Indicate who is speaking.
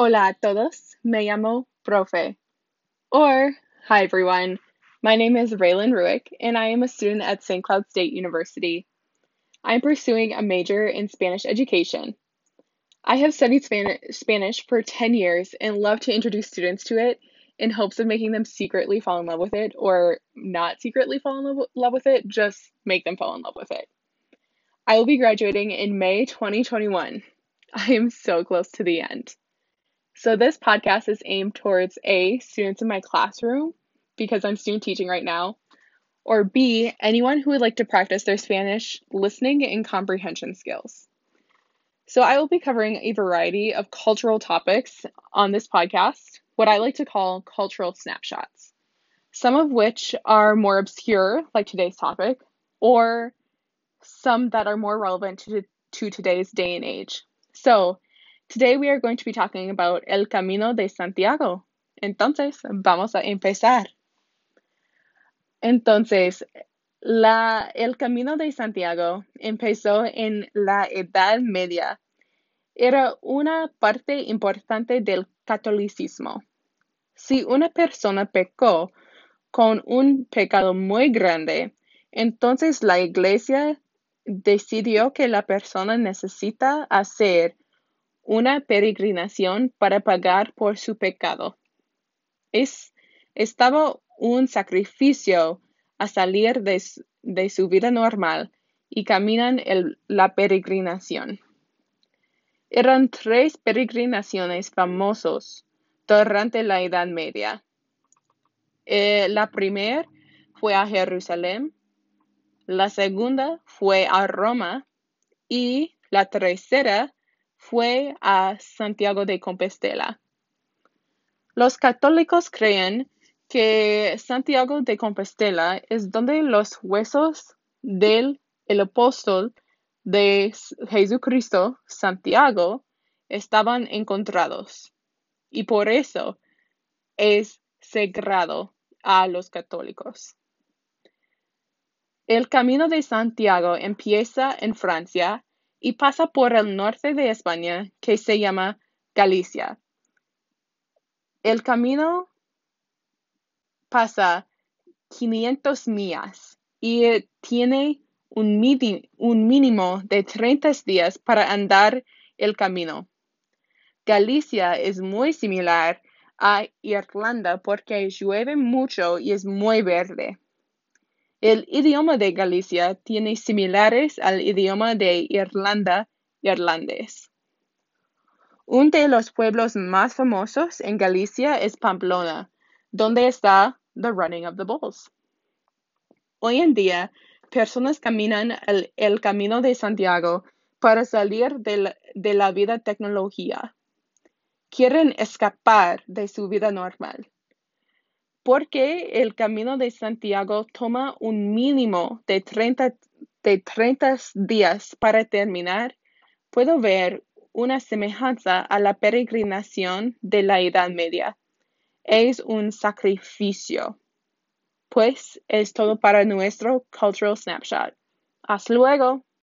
Speaker 1: Hola a todos, me llamo Profe. Or, hi everyone, my name is Raylan Ruick and I am a student at St. Cloud State University. I'm pursuing a major in Spanish education. I have studied Span- Spanish for 10 years and love to introduce students to it in hopes of making them secretly fall in love with it or not secretly fall in love with it, just make them fall in love with it. I will be graduating in May 2021. I am so close to the end. So, this podcast is aimed towards A, students in my classroom, because I'm student teaching right now, or B, anyone who would like to practice their Spanish listening and comprehension skills. So, I will be covering a variety of cultural topics on this podcast, what I like to call cultural snapshots, some of which are more obscure, like today's topic, or some that are more relevant to, to today's day and age. So, Today we are going to be talking about El Camino de Santiago. Entonces, vamos a empezar. Entonces, el Camino de Santiago empezó en la Edad Media. Era una parte importante del catolicismo. Si una persona pecó con un pecado muy grande, entonces la iglesia decidió que la persona necesita hacer una peregrinación para pagar por su pecado. Es, estaba un sacrificio a salir de, su vida normal y caminan la peregrinación. Eran tres peregrinaciones famosos durante la Edad Media. Eh, la primera fue a Jerusalén, la segunda fue a Roma y la tercera fue a Santiago de Compostela. Los católicos creen que Santiago de Compostela es donde los huesos del apóstol de Jesucristo, Santiago, estaban encontrados y por eso es sagrado a los católicos. El camino de Santiago empieza en Francia y pasa por el norte de España que se llama Galicia. El camino pasa 500 millas y tiene un, mínimo de 30 días para andar el camino. Galicia es muy similar a Irlanda porque llueve mucho y es muy verde. El idioma de Galicia tiene similares al idioma de Irlanda irlandés. Uno de los pueblos más famosos en Galicia es Pamplona, donde está The Running of the Bulls. Hoy en día, personas caminan el, camino de Santiago para salir de de la vida tecnología. Quieren escapar de su vida normal porque el camino de Santiago toma un mínimo de 30, de días para terminar, puedo ver una semejanza a la peregrinación de la Edad Media. Es un sacrificio. Pues es todo para nuestro Cultural Snapshot. Hasta luego.